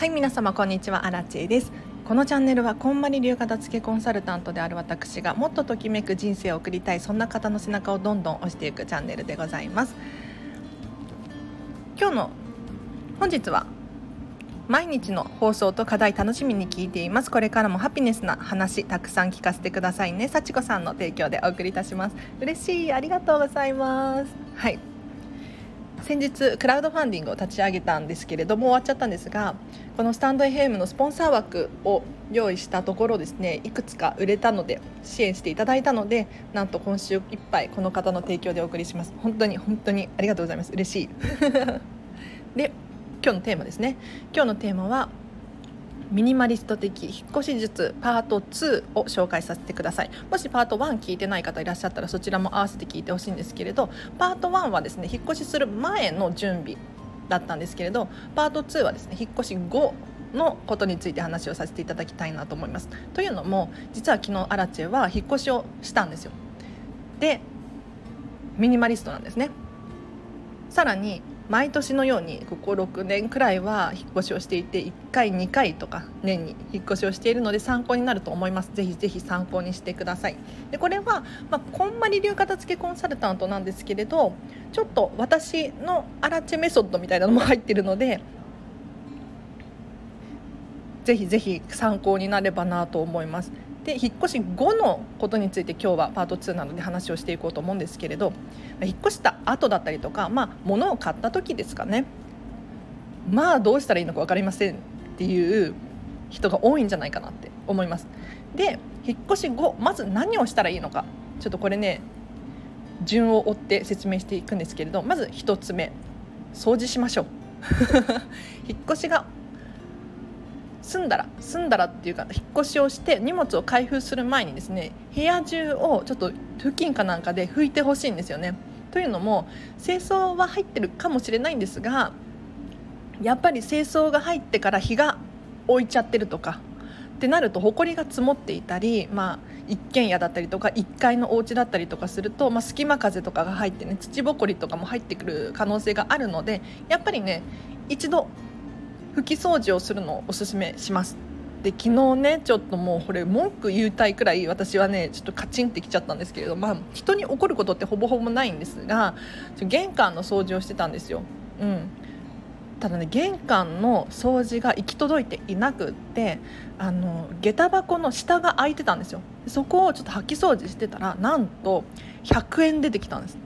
はい皆様こんにちはアラチェです。このチャンネルはこんまり流片付けコンサルタントである私がもっとときめく人生を送りたいそんな方の背中をどんどん押していくチャンネルでございます。今日の本日は毎日の放送と課題楽しみに聞いています。これからもハピネスな話たくさん聞かせてくださいね。幸子さんの提供でお送りいたします。嬉しい。ありがとうございます。はい。先日クラウドファンディングを立ち上げたんですけれども終わっちゃったんですがこのスタンド FM のスポンサー枠を用意したところですねいくつか売れたので支援していただいたのでなんと今週いっぱいこの方の提供でお送りします。本当に本当にありがとうございます。嬉しい。で今日のテーマですね。今日のテーマはミニマリスト的引っ越し術パート2を紹介させてください。もしパート1聞いてない方いらっしゃったらそちらも合わせて聞いてほしいんですけれどパート1はですね引っ越しする前の準備だったんですけれどパート2はですね引っ越し後のことについて話をさせていただきたいなと思います。というのも実は昨日アラチェは引っ越しをしたんですよ。でミニマリストなんですね。さらに毎年のようにここ6年くらいは引っ越しをしていて1回2回とか年に引っ越しをしているので参考になると思います。ぜひぜひ参考にしてください。でこれは、まあ、こんまり流片付けコンサルタントなんですけれどちょっと私のアラチェメソッドみたいなのも入っているのでぜひぜひ参考になればなと思います。で引っ越し後のことについて今日はパート2なので話をしていこうと思うんですけれど引っ越した後だったりとか、まあ、物を買った時ですかね。まあどうしたらいいのか分かりませんっていう人が多いんじゃないかなって思います。で引っ越し後まず何をしたらいいのか。ちょっとこれね順を追って説明していくんですけれどまず1つ目掃除しましょう。引っ越しが住んだら住んだらっていうか引っ越しをして荷物を開封する前にですね部屋中をちょっと付近かなんかで拭いてほしいんですよね。というのも清掃は入ってるかもしれないんですがやっぱり清掃が入ってから日が置いちゃってるとかってなると埃が積もっていたり、まあ、一軒家だったりとか1階のお家だったりとかすると、まあ、隙間風とかが入ってね土ぼこりとかも入ってくる可能性があるのでやっぱりね一度拭き掃除をするのをおすすめします。で昨日ねちょっともうこれ文句言いたいくらい私はねちょっとカチンってきちゃったんですけれどまあ人に怒ることってほぼほぼないんですが玄関の掃除をしてたんですよ。うん。ただね玄関の掃除が行き届いていなくってあの下駄箱の下が開いてたんですよ。そこをちょっと掃き掃除してたらなんと100円出てきたんです。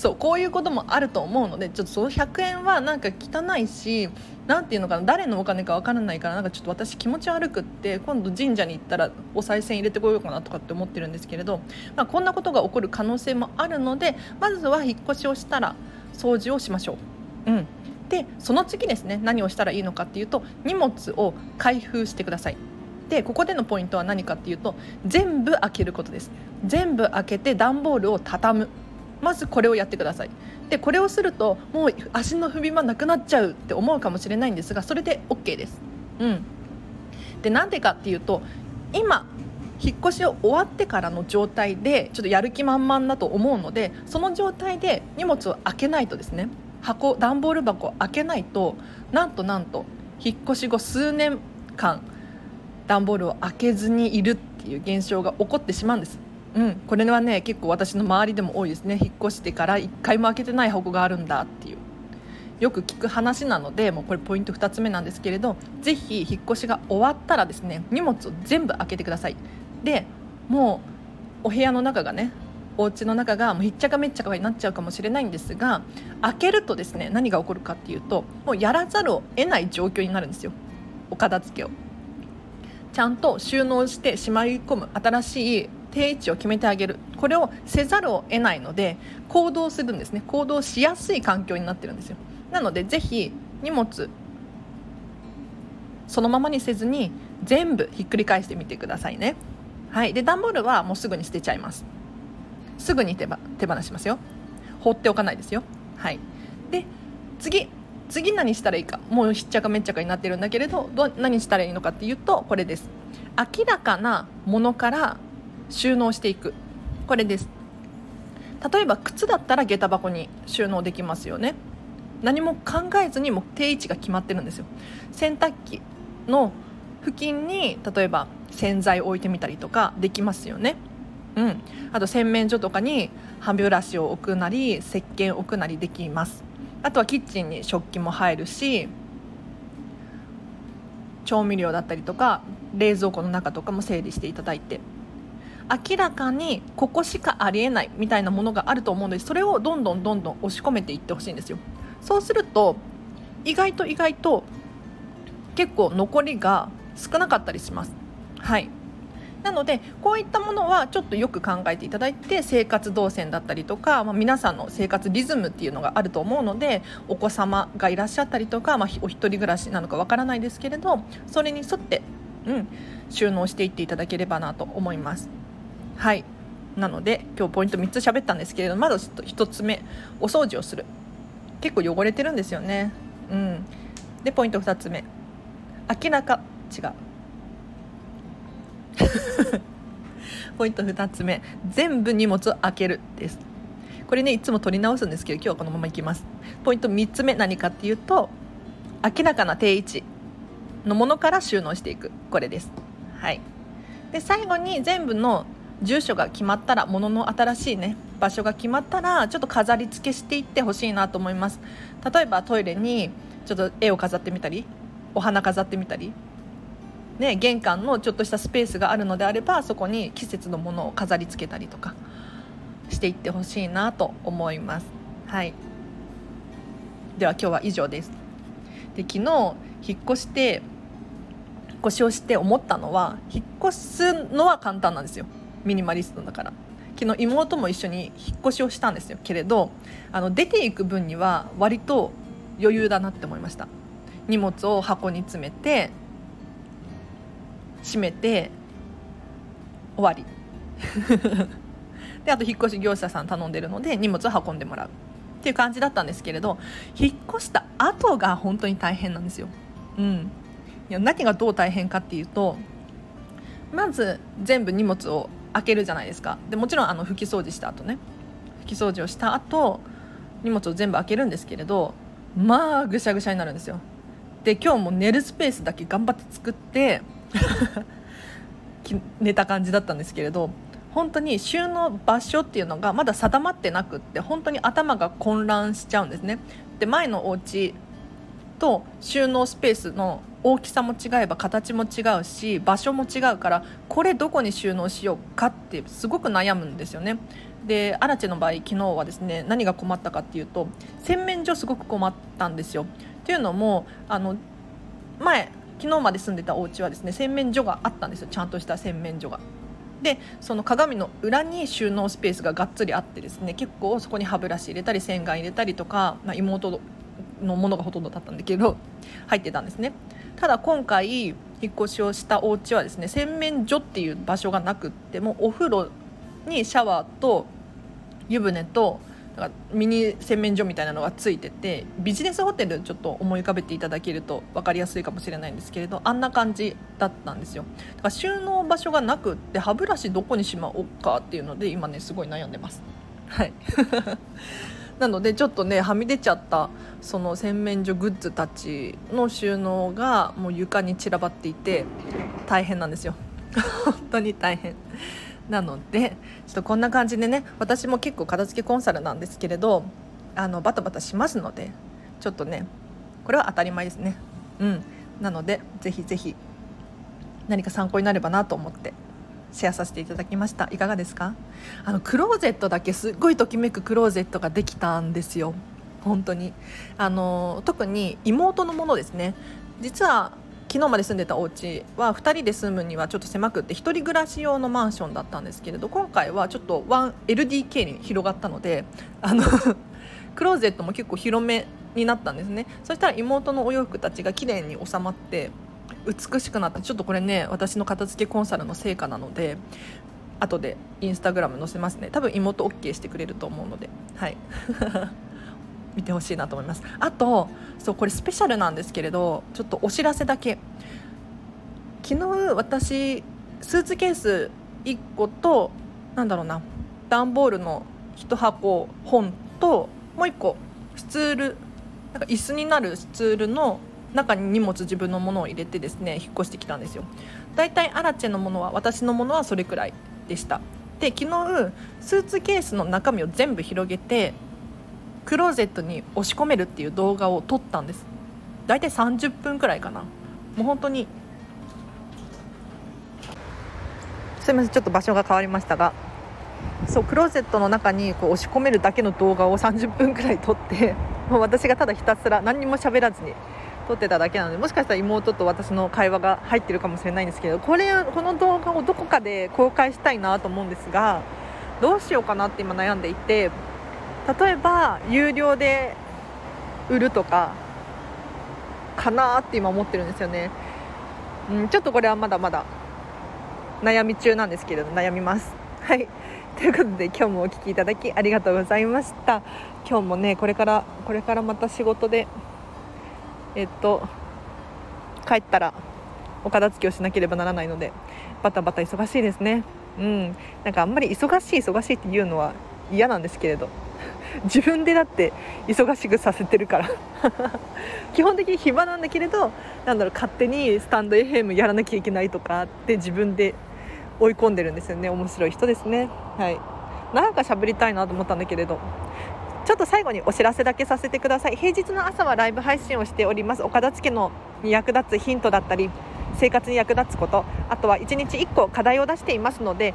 そうこういうこともあると思うのでちょっとその100円はなんか汚いし何ていうのかな誰のお金か分からないからなんかちょっと私気持ち悪くって今度神社に行ったらお賽銭入れてこようかなとかって思ってるんですけれど、まあ、こんなことが起こる可能性もあるのでまずは引っ越しをしたら掃除をしましょう。うんでその次ですね何をしたらいいのかっていうと荷物を開封してください。でここでのポイントは何かっていうと全部開けることです全部開けて段ボールを畳むまずこれをやってください。でこれをするともう足の踏み場なくなっちゃうって思うかもしれないんですがそれで OK です。うん、でなんでかっていうと今引っ越しを終わってからの状態でちょっとやる気満々だと思うのでその状態で荷物を開けないとですね箱段ボール箱を開けないとなんとなんと引っ越し後数年間段ボールを開けずにいるっていう現象が起こってしまうんです。うん、これはね結構私の周りでも多いですね。引っ越してから1回も開けてない箱があるんだっていう。よく聞く話なのでもうこれポイント2つ目なんですけれどぜひ引っ越しが終わったらですね荷物を全部開けてください。でもうお部屋の中がねお家の中がもうひっちゃかめっちゃかになっちゃうかもしれないんですが開けるとですね何が起こるかっていうともうやらざるを得ない状況になるんですよ。お片付けを。ちゃんと収納してしまい込む新しい定位置を決めてあげる。これをせざるを得ないので行動するんですね。行動しやすい環境になってるんですよ。なのでぜひ荷物そのままにせずに全部ひっくり返してみてくださいね。はい。で段ボールはもうすぐに捨てちゃいます。すぐに手ば手放しますよ。放っておかないですよ。はい。で次次何したらいいか。もうひっちゃかめっちゃかになってるんだけれどど何したらいいのかっていうとこれです。明らかなものから収納していく。これです。例えば靴だったら下駄箱に収納できますよね。何も考えずにもう定位置が決まってるんですよ。洗濯機の付近に例えば洗剤を置いてみたりとかできますよね。うん、あと洗面所とかに歯ブラシを置くなり石鹸を置くなりできます。あとはキッチンに食器も入るし調味料だったりとか冷蔵庫の中とかも整理していただいて。明らかにここしかありえないみたいなものがあると思うのでそれをどんどんどんどん押し込めていってほしいんですよ。そうすると意外と意外と結構残りが少なかったりします。はい。なのでこういったものはちょっとよく考えていただいて生活動線だったりとか、まあ、皆さんの生活リズムっていうのがあると思うのでお子様がいらっしゃったりとか、まあ、お一人暮らしなのかわからないですけれどそれに沿って、うん、収納していっていただければなと思います。はい。なので今日ポイント3つ喋ったんですけれどまず1つ目お掃除をする。結構汚れてるんですよね。うん。でポイント2つ目。明らか違う。ポイント2 つ目。全部荷物を開けるです。これねいつも取り直すんですけど今日はこのままいきます。ポイント3つ目何かっていうと明らかな定位置のものから収納していく。これです。はい。で最後に全部の住所が決まったらものの新しいね場所が決まったらちょっと飾り付けしていってほしいなと思います。例えばトイレにちょっと絵を飾ってみたりお花飾ってみたりね、玄関のちょっとしたスペースがあるのであればそこに季節のものを飾り付けたりとかしていってほしいなと思います。はい。では今日は以上です。で昨日引っ越して引っ越しをして思ったのは引っ越すのは簡単なんですよ。ミニマリストだから。昨日妹も一緒に引っ越しをしたんですよ。けれどあの出ていく分には割と余裕だなって思いました。荷物を箱に詰めて閉めて終わり。であと引っ越し業者さん頼んでるので荷物を運んでもらう。っていう感じだったんですけれど引っ越した後が本当に大変なんですよ。うん、いや何がどう大変かっていうとまず全部荷物を開けるじゃないですか。でもちろんあの拭き掃除した後ね。拭き掃除をした後荷物を全部開けるんですけれどまあぐしゃぐしゃになるんですよ。で今日も寝るスペースだけ頑張って作って 寝た感じだったんですけれど本当に収納場所っていうのがまだ定まってなくって本当に頭が混乱しちゃうんですね。で前のお家と収納スペースの大きさも違えば形も違うし場所も違うからこれどこに収納しようかってすごく悩むんですよね。でアラチェの場合昨日はですね何が困ったかっていうと洗面所すごく困ったんですよ。っていうのもあの前昨日まで住んでたお家はですね洗面所があったんですよちゃんとした洗面所が。でその鏡の裏に収納スペースががっつりあってですね結構そこに歯ブラシ入れたり洗顔入れたりとか、まあ、妹のものがほとんどだったんだけど入ってたんですね。ただ今回引っ越しをしたお家はですね洗面所っていう場所がなくってもお風呂にシャワーと湯船とかミニ洗面所みたいなのがついててビジネスホテルちょっと思い浮かべていただけると分かりやすいかもしれないんですけれどあんな感じだったんですよ。だから収納場所がなくって歯ブラシどこにしまおうかっていうので今ねすごい悩んでます。はい。なのでちょっとねはみ出ちゃったその洗面所グッズたちの収納がもう床に散らばっていて大変なんですよ。本当に大変。なのでちょっとこんな感じでね私も結構片付けコンサルなんですけれどあのバタバタしますのでちょっとねこれは当たり前ですね。うん。なのでぜひぜひ何か参考になればなと思って。シェアさせていただきました。いかがですか？あのクローゼットだけすっごいときめくクローゼットができたんですよ。本当に。あの特に妹のものですね。実は昨日まで住んでたお家は2人で住むにはちょっと狭くって1人暮らし用のマンションだったんですけれど今回はちょっと 1LDK に広がったのであの クローゼットも結構広めになったんですね。そしたら妹のお洋服たちが綺麗に収まって美しくなった。ちょっとこれね私の片付けコンサルの成果なので後でインスタグラム載せますね。多分妹 OK してくれると思うので。はい。見てほしいなと思います。あとそうこれスペシャルなんですけれどちょっとお知らせだけ。昨日私スーツケース1個となんだろうな段ボールの1箱本ともう1個スツールなんか椅子になるスツールの中に荷物自分のものを入れてですね引っ越してきたんですよ。だいたいアラチェのものは私のものはそれくらいでした。で昨日スーツケースの中身を全部広げてクローゼットに押し込めるっていう動画を撮ったんです。だいたい30分くらいかな。もう本当に。すいませんちょっと場所が変わりましたが。そうクローゼットの中にこう押し込めるだけの動画を30分くらい撮ってもう私がただひたすら何にも喋らずに撮ってただけなのでもしかしたら妹と私の会話が入ってるかもしれないんですけどこれこの動画をどこかで公開したいなと思うんですがどうしようかなって今悩んでいて例えば有料で売るとかかなって今思ってるんですよね、うん、ちょっとこれはまだまだ悩み中なんですけれど悩みます。はい。ということで今日もお聴きいただきありがとうございました。今日もねこれからこれからまた仕事でえっと帰ったらお片付けをしなければならないのでバタバタ忙しいですね。うん。なんかあんまり忙しい忙しいっていうのは嫌なんですけれど。自分でだって忙しくさせてるから。基本的に暇なんだけれどなんだろう勝手にスタンド FM やらなきゃいけないとかって自分で追い込んでるんですよね。面白い人ですね。はい。なんか喋りたいなと思ったんだけれど。ちょっと最後にお知らせだけさせてください。平日の朝はライブ配信をしております。お片付のに役立つヒントだったり生活に役立つことあとは1日1個課題を出していますので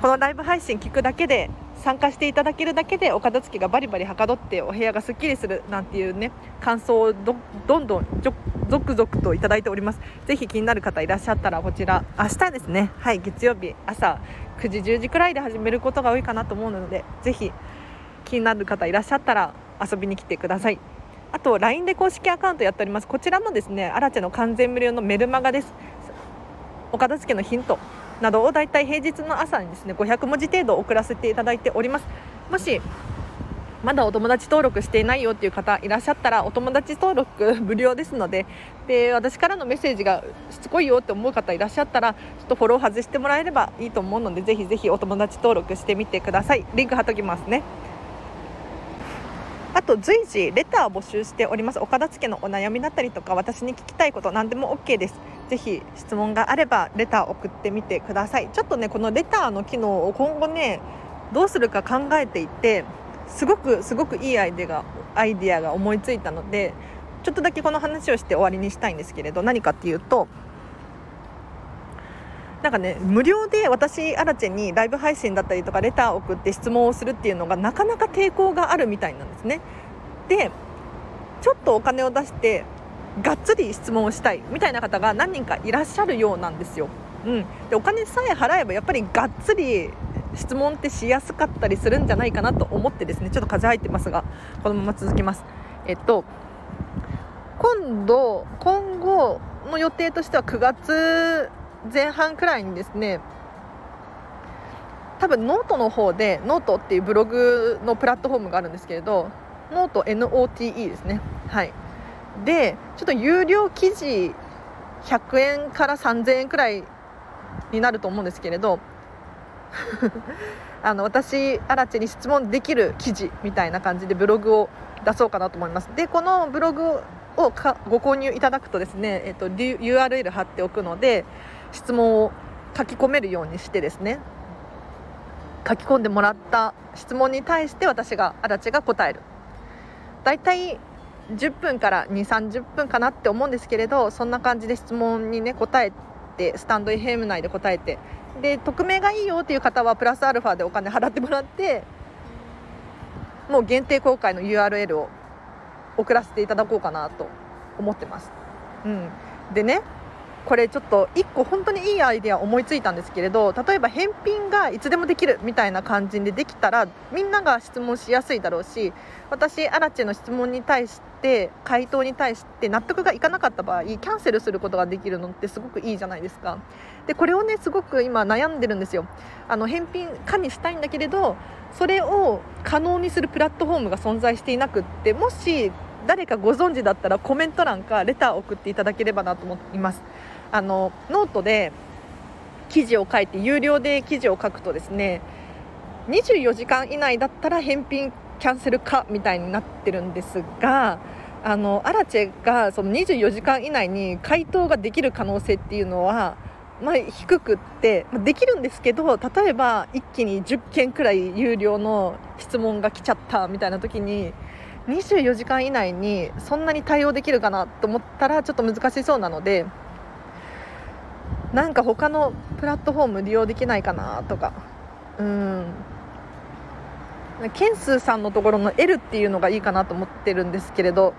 このライブ配信聞くだけで参加していただけるだけでお片付けがバリバリはかどってお部屋がすっきりするなんていうね感想をどどんどん続々といただいております。ぜひ気になる方いらっしゃったらこちら明日ですね。はい月曜日朝9時10時くらいで始めることが多いかなと思うのでぜひ気になる方いらっしゃったら遊びに来てください。あと LINE で公式アカウントやっております。こちらもですねアラチェの完全無料のメルマガです。お片付けのヒントなどをだいたい平日の朝にですね500文字程度送らせていただいております。もしまだお友達登録していないよっていう方いらっしゃったらお友達登録無料ですのでで私からのメッセージがしつこいよって思う方いらっしゃったらちょっとフォロー外してもらえればいいと思うのでぜひぜひお友達登録してみてください。リンク貼っときますね。あと随時レターを募集しております。お片付のお悩みだったりとか私に聞きたいこと何でも OK です。ぜひ質問があればレター送ってみてください。ちょっとねこのレターの機能を今後ねどうするか考えていてすごくすごくいいアイデアがアイデアが思いついたのでちょっとだけこの話をして終わりにしたいんですけれど何かっていうとなんかね無料で私アラチェにライブ配信だったりとかレターを送って質問をするっていうのがなかなか抵抗があるみたいなんですね。でちょっとお金を出してがっつり質問をしたいみたいな方が何人かいらっしゃるようなんですよ、うん、でお金さえ払えばやっぱりがっつり質問ってしやすかったりするんじゃないかなと思ってですねちょっと風入ってますがこのまま続きます。えっと今度今後の予定としては9月前半くらいにですね多分ノートの方でノートっていうブログのプラットフォームがあるんですけれどノート NOTE ですね。はい。でちょっと有料記事100円から3000円くらいになると思うんですけれど あの私アラチェに質問できる記事みたいな感じでブログを出そうかなと思います。でこのブログをご購入いただくとですね、えっと、URL 貼っておくので質問を書き込めるようにしてですね。書き込んでもらった質問に対して私がアラチェが答える。大体10分から2 3 0分かなって思うんですけれどそんな感じで質問にね答えてスタンド FM 内で答えて。で匿名がいいよっていう方はプラスアルファでお金払ってもらってもう限定公開の URL を送らせていただこうかなと思ってます。うん、でねこれちょっと1個本当にいいアイデア思いついたんですけれど例えば返品がいつでもできるみたいな感じでできたらみんなが質問しやすいだろうし私アラチェの質問に対して回答に対して納得がいかなかった場合キャンセルすることができるのってすごくいいじゃないですか。でこれをねすごく今悩んでるんですよ。あの返品可にしたいんだけれどそれを可能にするプラットフォームが存在していなくってもし誰かご存知だったらコメント欄かレターを送っていただければなと思います。あのノートで記事を書いて有料で記事を書くとですね24時間以内だったら返品キャンセルかみたいになってるんですがあのアラチェがその24時間以内に回答ができる可能性っていうのは、まあ、低くってできるんですけど例えば一気に10件くらい有料の質問が来ちゃったみたいな時に24時間以内にそんなに対応できるかなと思ったらちょっと難しそうなのでなんか他のプラットフォーム利用できないかなとか。うん。ケンスーさんのところの L っていうのがいいかなと思ってるんですけれど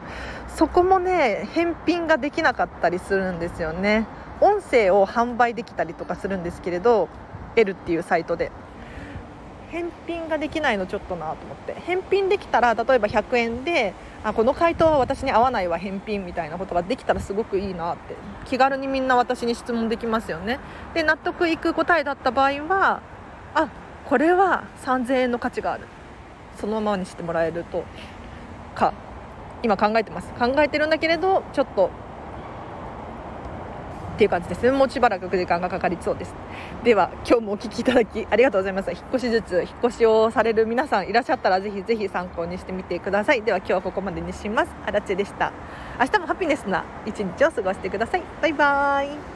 そこもね返品ができなかったりするんですよね。音声を販売できたりとかするんですけれど L っていうサイトで。返品ができないのちょっとなと思って。返品できたら例えば100円であこの回答は私に合わないわ返品みたいなことができたらすごくいいなって。気軽にみんな私に質問できますよね。で納得いく答えだった場合はあこれは3000円の価値がある。そのままにしてもらえるとか今考えてます。考えてるんだけれどちょっとっていう感じです。ねもうしばらく時間がかかりそうです。では今日もお聴きいただきありがとうございます。引っ越し術引っ越しをされる皆さんいらっしゃったらぜひぜひ参考にしてみてください。では今日はここまでにします。あらちでした。明日もハピネスな一日を過ごしてください。バイバーイ。